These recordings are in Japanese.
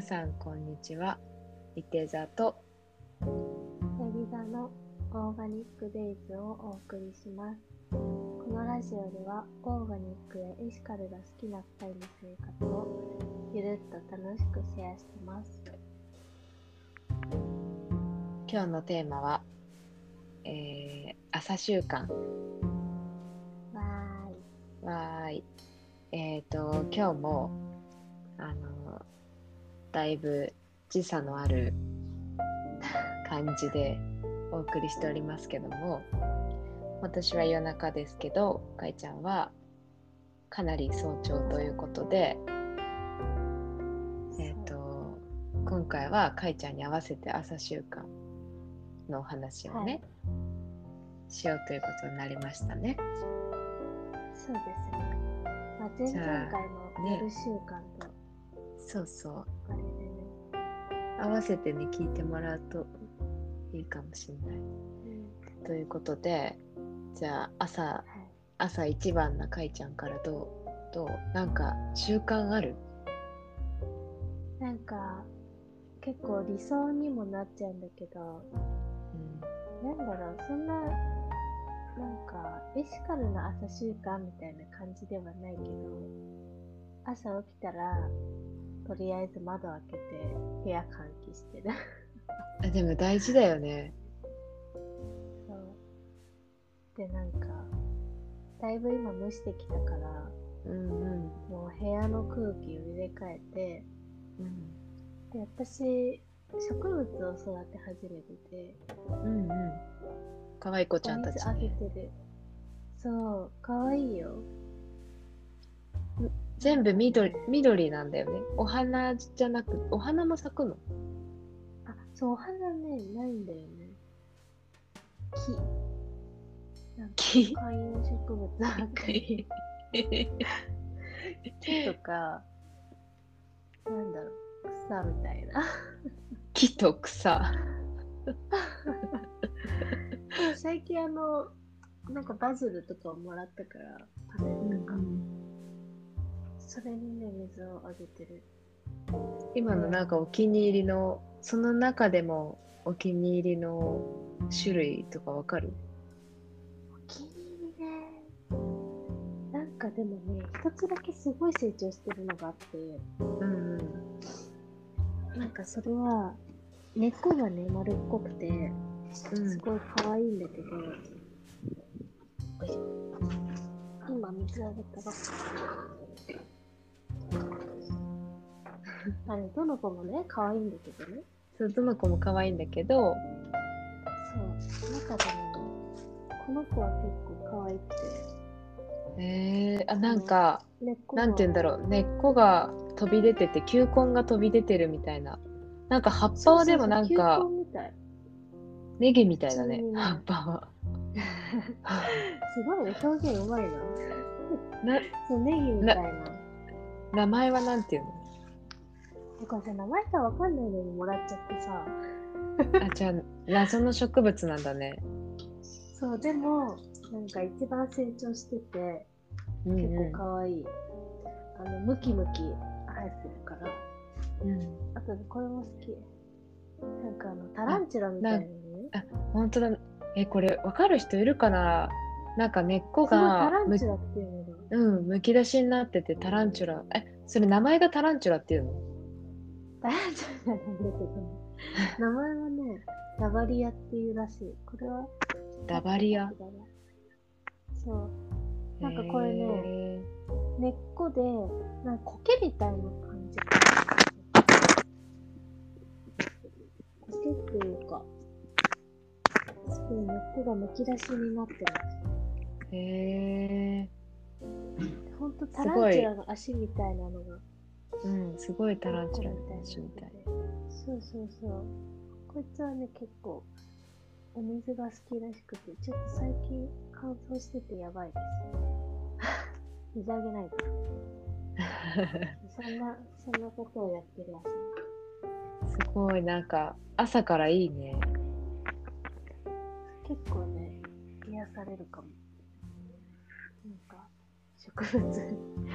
皆さんこんにちは。いて座とヤギ座のオーガニックデイズをお送りします。このラジオではオーガニックやエシカルが好きな2人の生活をゆるっと楽しくシェアしてます。今日のテーマは、えー朝習慣わーい。わーい。えっ、と今日もあのだいぶ時差のある感じでお送りしておりますけども私は夜中ですけどかいちゃんはかなり早朝ということでえっ、と今回はかいちゃんに合わせて朝習慣のお話をね、しようということになりましたね。そうですね。まあ、前々回の夜習慣とそうそう。合わせてね聞いてもらうといいかもしれない。うんということでじゃあ朝はい。朝一番なかいちゃんからどうどう？なんか習慣ある？なんか結構理想にもなっちゃうんだけど、なんだろう、そんな、なんか、エシカルな朝習慣みたいな感じではないけど、朝起きたら、とりあえず窓開けて部屋換気してる。あでも大事だよね。そう。で、なんか、だいぶ今蒸してきたから、うんうんもう部屋の空気を入れ替えて、うんで、私、植物を育て始めてて、うんうん。可愛い子ちゃんたちね。げてる。そう、かわいいよ。全部緑緑なんだよね。お花じゃなくお花も咲くの？あ、そう、お花ね、ないんだよね。木。なんか木？観葉植物ばっかり。木とか、なんだろう、草みたいな。木と草？最近あの、なんかバズルとかをもらったから、パネルとか。それにね、水をあげてる。今のなんかお気に入りのその中でもお気に入りの種類とかわかる？お気に入りね。なんかでもね、一つだけすごい成長してるのがあって、うんうんなんかそれは、根っこがね、丸っこくて、すごい可愛いんだけど、よいしょ今水あげたばっかり。あれ、どの子もね、可愛いんだけどね。そうどの子も可愛いんだけど。そう、中でもね、この子は結構可愛くて、えー、あなんか根っこが。なんて言うんだろう。根っこが飛び出てて球根が飛び出てるみたいな。なんか葉っぱはでもなんか。ネギみたいだね葉っぱは。すごいね、表現うまいな。なそう、ネギみたいな。名前はなんていうの？えこれさ、名前がわかんないのにもらっちゃってさ。あじゃあ謎の植物なんだねそう、でも、なんか一番成長してて、うん結うん構かわいい。あの、ムキムキ生えてるから。うんあと、これも好き。なんかあの、タランチュラみたいなのね。本当だえこれわかる人いるかな？なんか根っこがむランチュラっていうのが。うんむき出しになっててタランチュラえそれ名前がタランチュラっていうの？タランチュラなんだけど、名前はね、ラバリアっていうらしい。これはダバリア？そう。なんかこれねへ根っこで、なんか苔みたいな感じ。苔っていうか、すごい根っこがむき出しになってる。ーへほんとタランチュラの足みたいなのが、ーうんすごいタランチュラみたいなの足みたいそうそうそう。こいつはね、結構、お水が好きらしくて、ちょっと最近乾燥しててやばいです。水あげないと。そんな、そんなことをやってるらしい。すごいなんか朝からいいね結構ね、癒されるかも。なんか、植物、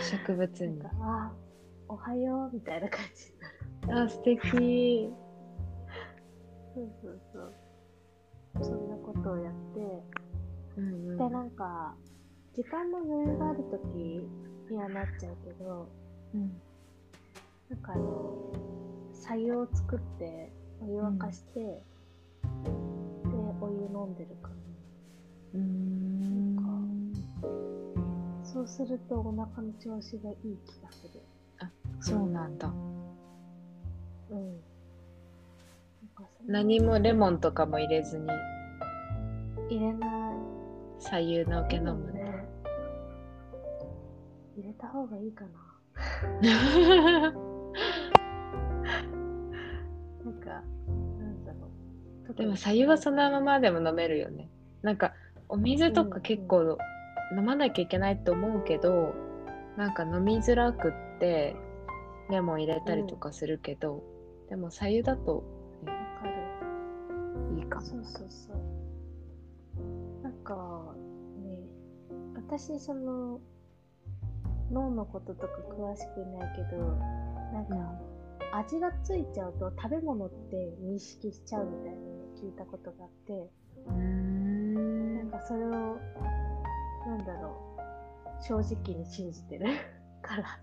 植物になんか、あおはようみたいな感じになる。あ、素敵。そうそうそう。そんなことをやって、うんうんで、なんか、時間の余裕があるときにはなっちゃうけど、うんなんかあの、白湯を作って、お湯沸かして、で、お湯飲んでるかうーんな。そうするとお腹の調子がいい気がする。そうなんだ。うん。何もレモンとかも入れずに入れない。左右のけ飲むね。ね。入れた方がいいかな。なんか、なんだろう。でも左右はそのままでも飲めるよね。なんかお水とか結構飲まなきゃいけないと思うけど、なんか飲みづらくってレモン入れたりとかするけど、でも左右だとわかる。いいかも。そうそうそう。なんか、ね、私、その、脳のこととか詳しくないけど、なんか、味がついちゃうと食べ物って認識しちゃうみたいなの聞いたことがあって、うーんなんかそれを、なんだろう、正直に信じてるから、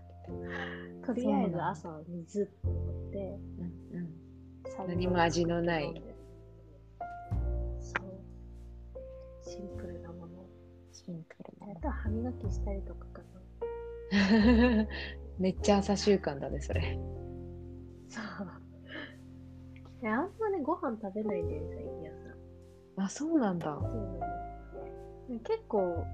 とりあえず朝は水って思って、うんうん何も味のないそう。シンプルなもの。シンプルあとは歯磨きしたりとかかな。めっちゃ朝習慣だね、それ。な。そう。えあんまね、ご飯食べないんだよね、最近朝。あ、そうなんだ。そうなのね結構、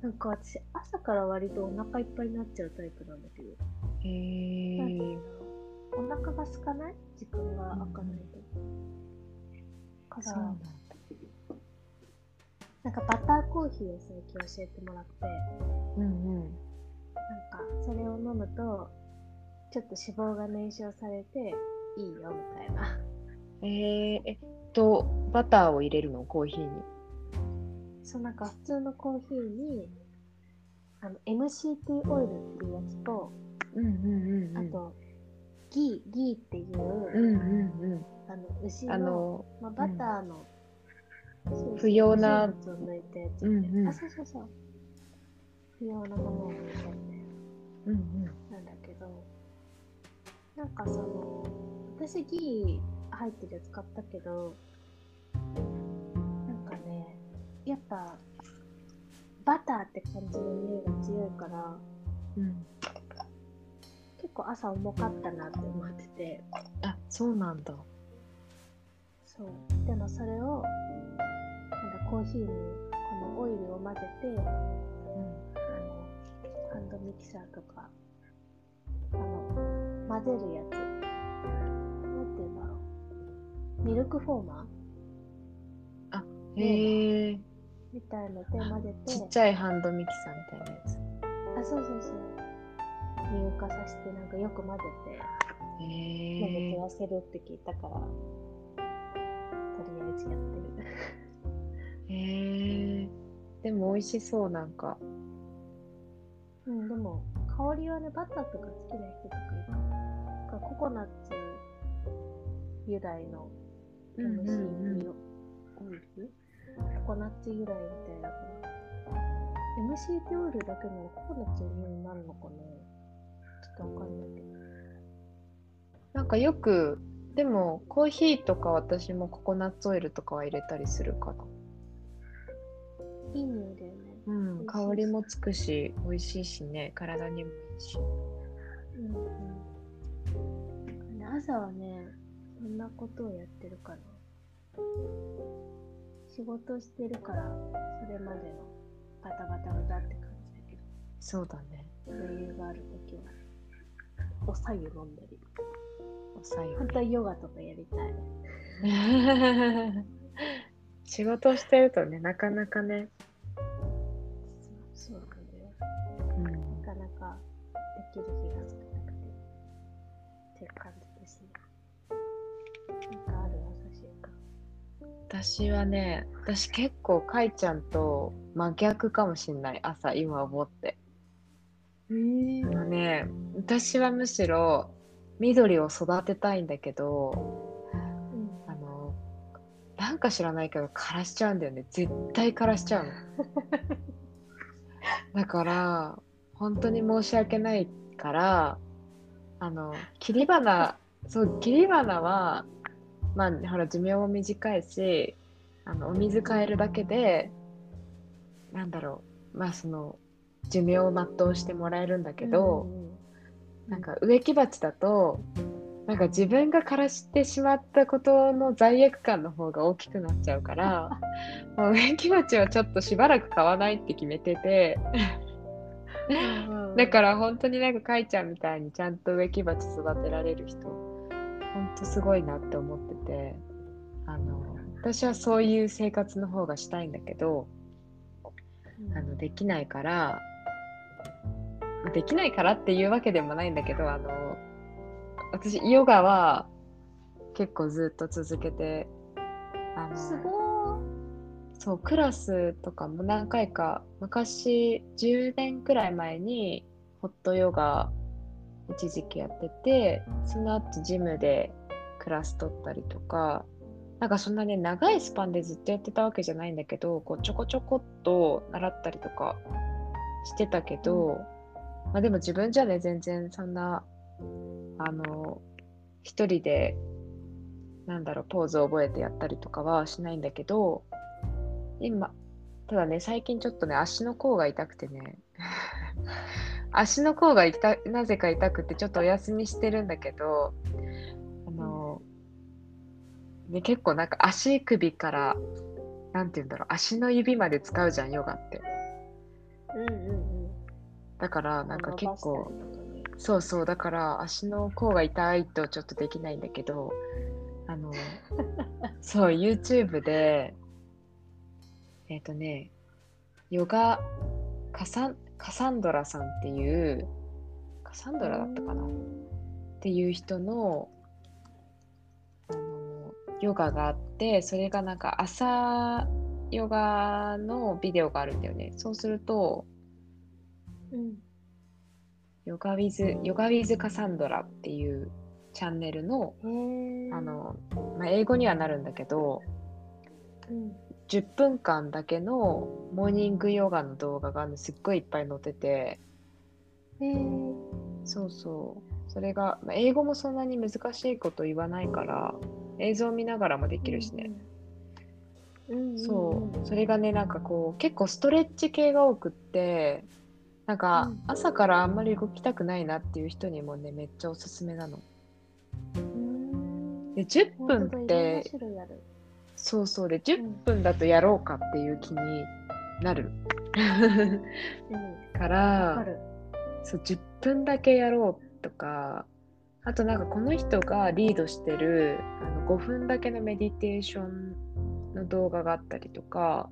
なんか私、朝から割とお腹いっぱいになっちゃうタイプなんだけど。へなんていえうんだろうお腹が空かない時間が空かないと。うなん、だ。なんかバターコーヒーを最近教えてもらって、うんうん。なんかそれを飲むとちょっと脂肪が燃焼されていいよみたいなえー、えっと、バターを入れるの？コーヒーに。そうなんか普通のコーヒーにあの MCT オイルっていうやつと、うんうんうんうん。あとギーギーっていう、うんうんうん。あの牛のあの、まあ、バターの、そうそう不要な成分を抜いたやつ、うんうんあそうそうそう不要なものを抜いたみたいなうんうん。なんだけど、なんかその、私ギー入ってるやつ買ったけど、なんかね、やっぱ、バターって感じの匂いが強いから、うん、結構朝重かったなって思ってて、あ、そうなんだ。そう。でもそれを、なんかコーヒーにこのオイルを混ぜて、うんあの、ハンドミキサーとか、あの、混ぜるやつ。なんていうんだろう。ミルクフォーマー？へえ。みたいので混ぜて、ちっちゃいハンドミキサーみたいなやつ。あ、そうそうそう。乳化させて、なんかよく混ぜて、へ飲むえと。痩せるって聞いたから、とりあえずやってる。へえ。でも美味しそう、なんか。うん、でも、香りはね、バターとか好きな人とかいいかも。なんかココナッツ由来のうんうんうん MCT オイル、ココナッツ由来みたいだから。MCT オイルだけのココナッツの匂いになるのかな？ちょっとわかんないけど。なんかよく、でもコーヒーとか私もココナッツオイルとかは入れたりするかな。いい匂いだよね。うん、香りもつくし、美味しいしね、体にもいいし。うんうん。朝はね、そんなことをやってるかな。仕事してるから、それまでのバタバタバタって感じだけど、そうだね。余裕があるときは、おさゆ飲んだり。おさゆ本当はヨガとかやりたい。仕事をしてるとね、なかなかね、そうなんだよ。うん、なかなかできる日が少な私はね、私結構かいちゃんと真逆かもしんない、朝、今思って。えー。あのね、私はむしろ緑を育てたいんだけどうん。あのなんか知らないけど枯らしちゃうんだよね。絶対枯らしちゃうの。だから本当に申し訳ないからあの切り花そう切り花はまあほら寿命も短いしあのお水変えるだけでなんだろう。まあその寿命を全うしてもらえるんだけど、うんなんか植木鉢だとなんか自分が枯らしてしまったことの罪悪感の方が大きくなっちゃうから もう植木鉢はちょっとしばらく買わないって決めててだから本当になんかかいちゃんみたいにちゃんと植木鉢育てられる人本当すごいなって思っててあの私はそういう生活の方がしたいんだけどあのできないからできないからっていうわけでもないんだけどあの私ヨガは結構ずっと続けてあすのごそうクラスとかも何回か昔10年くらい前にホットヨガ一時期やっててその後ジムでクラス取ったりとかなんかそんなね長いスパンでずっとやってたわけじゃないんだけどこうちょこちょこっと習ったりとかしてたけど、まあ、でも自分じゃね全然そんなあの一人でなんだろうポーズを覚えてやったりとかはしないんだけど今ただね最近ちょっとね足の甲が痛くてね足の甲が痛なぜか痛くてちょっとお休みしてるんだけどあの、ね、結構なんか足首からなんて言うんだろう足の指まで使うじゃんヨガって。いうんうんうんだからなんか結構そうそうだから足の甲が痛いとちょっとできないんだけどあの そう YouTube でえっ、とねヨガカサンカサンドラさんっていうカサンドラだったかな？っていう人のあのヨガがあってそれがなんか朝ヨガのビデオがあるんだよね。そうするとうん。ヨガウィズ、ヨガウィズカサンドラっていうチャンネルの、あの、まあ、英語にはなるんだけど、うん10分間だけのモーニングヨガの動画がねすっごいいっぱい載ってて、へーそうそう。それが、まあ、英語もそんなに難しいこと言わないから、映像見ながらもできるしね。うんうんうんそう。それがね、なんかこう、結構ストレッチ系が多くって、なんかうん朝からあんまり動きたくないなっていう人にもね、めっちゃおすすめなの。うんで、10本分って、そうそう。で10分だとやろうかっていう気になる。うん。か、らる。そう10分だけやろうとかあとなんかこの人がリードしてるあの5分だけのメディテーションの動画があったりとか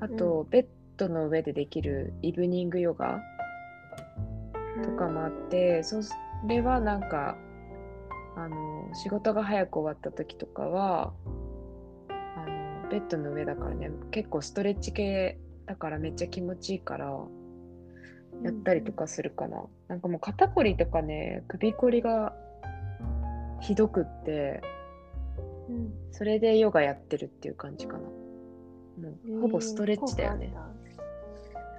あと、ベッドの上でできるイブニングヨガとかもあって、それはなんかあの仕事が早く終わった時とかはベッドの上だからね結構ストレッチ系だからめっちゃ気持ちいいからやったりとかするかな、なんかもう肩こりとかね首こりがひどくってうん。それでヨガやってるっていう感じかな。もうほぼストレッチだよね、効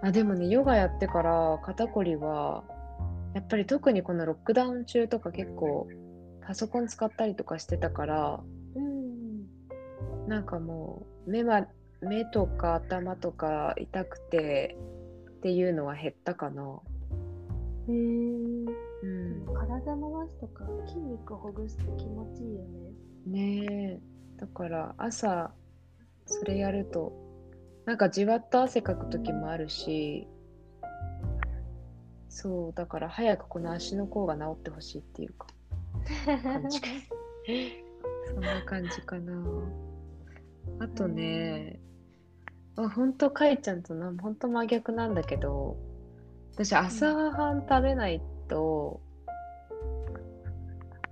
果あでもねヨガやってから肩こりはやっぱり特にこのロックダウン中とか結構パソコン使ったりとかしてたからなんかもう目は目とか頭とか痛くてっていうのは減ったかな。へえうん、体回すとか筋肉ほぐすって気持ちいいよね。ねえ。だから朝それやるとなんかじわっと汗かく時もあるしそうだから早くこの足の甲が治ってほしいっていうか。そんな感じかなあとねあ本当かいちゃんとな本当真逆なんだけど私朝ごはん食べないと、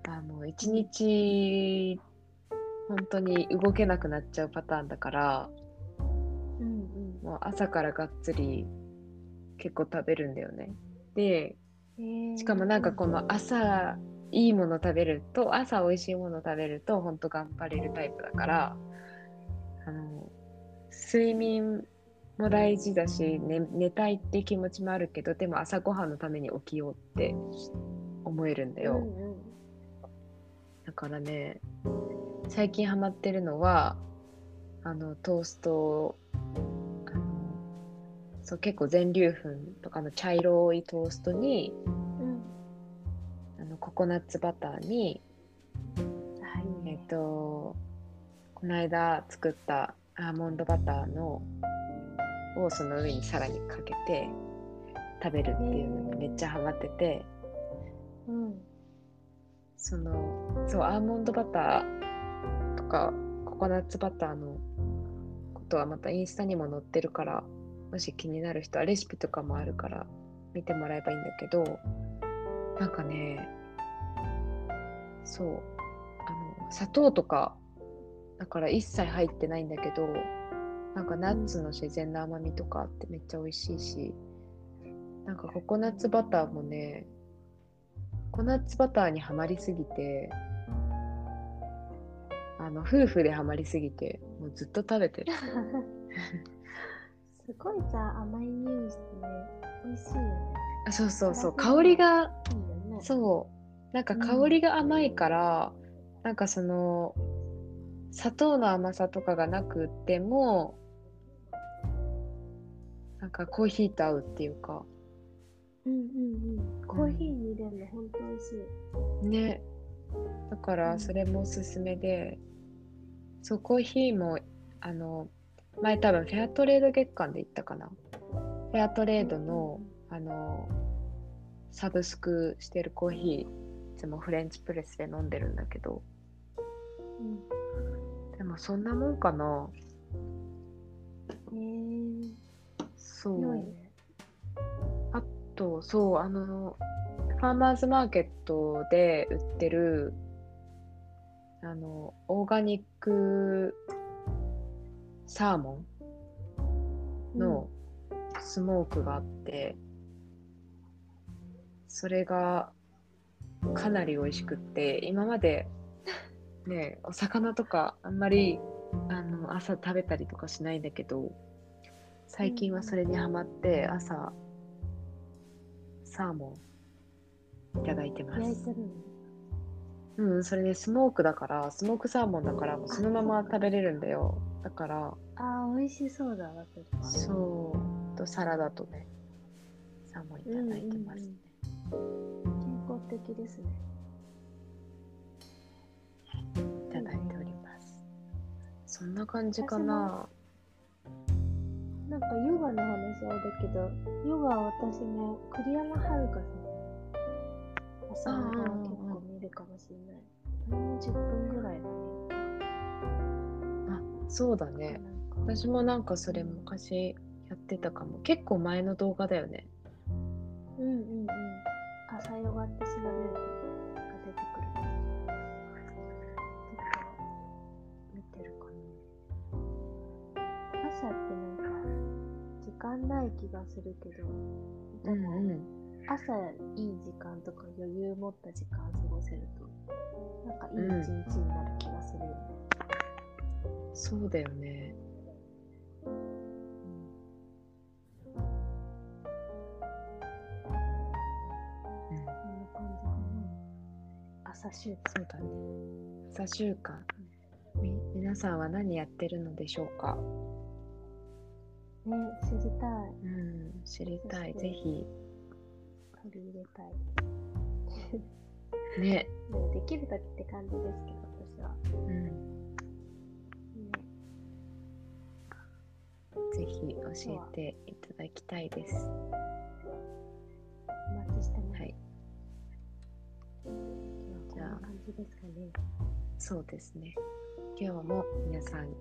あの一日本当に動けなくなっちゃうパターンだからうんもう朝からがっつり結構食べるんだよね。でしかもなんかこの朝いいもの食べると朝美味しいもの食べると本当頑張れるタイプだからあの睡眠も大事だし、ね、寝たいって気持ちもあるけどでも朝ごはんのために起きようって思えるんだよ、うんうん。だからね最近ハマってるのはあのトーストをそう結構全粒粉とかの茶色いトーストにうん。あのココナッツバターにあいいえっ、ねとこの間作ったアーモンドバターのをその上にさらにかけて食べるっていうのにめっちゃハマっててうん。そのそうアーモンドバターとかココナッツバターのことはまたインスタにも載ってるからもし気になる人はレシピとかもあるから見てもらえばいいんだけどなんかねそうあの砂糖とかだから一切入ってないんだけどなんかナッツの自然な甘みとかあってめっちゃ美味しいしなんかココナッツバターもねココナッツバターにはまりすぎてあの夫婦ではまりすぎてもうずっと食べてる。すごいさ甘い匂いしてね。美味しいよね。あそうそうそう。香りがね。そう。なんか香りが甘いから、なんかその砂糖の甘さとかがなくってもなんかコーヒーと合うっていうか。うんうんうん。コーヒーに入れるのほんと美味しい。ね。だからそれもおすすめで、そうコーヒーもあの前多分フェアトレード月間で行ったかな。フェアトレードの、あのサブスクしてるコーヒーいつもフレンチプレスで飲んでるんだけど。うんでもそんなもんかな。へえそう。ね。あとそうあのファーマーズマーケットで売ってるあのオーガニックサーモンのスモークがあって、それがかなり美味しくって今までねお魚とかあんまりあの朝食べたりとかしないんだけど最近はそれにハマって朝サーモンいただいてます。うんそれねスモークだからスモークサーモンだからもうそのまま食べれるんだよ。だからあー美味しそうだわそう。とサラダとねサーモンいただいてますね、健康的ですねそんな感じかな。なんかヨガの話あれだけどヨガは私ね栗山遥さん朝のが結構見るかもしれない。もう10分ぐらいだね。そうだね私もなんかそれ昔やってたかも。結構前の動画だよね。うんうんうん。朝ヨガって調べるない気がするけど。でも、ん。朝いい時間とか余裕持った時間過ごせるとなんかいい一日になる気がするよね、そうだよね。朝習慣そうだね朝習慣み皆さんは何やってるのでしょうか？ね知りたい。うん知りたい。ぜひ。取り入れたい。ね。ねできる時って感じですけど私は、うん。ね、ぜひ教えていただきたいです。お待ちしてます、はい。今日はこんな感じですかね。そうですね。今日も皆さん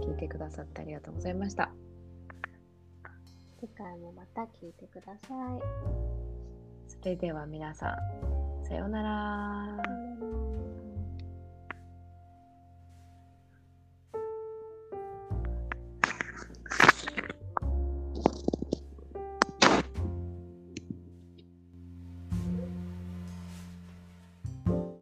聞いてくださってありがとうございました次回もまた聞いてください。それでは皆さんさようなら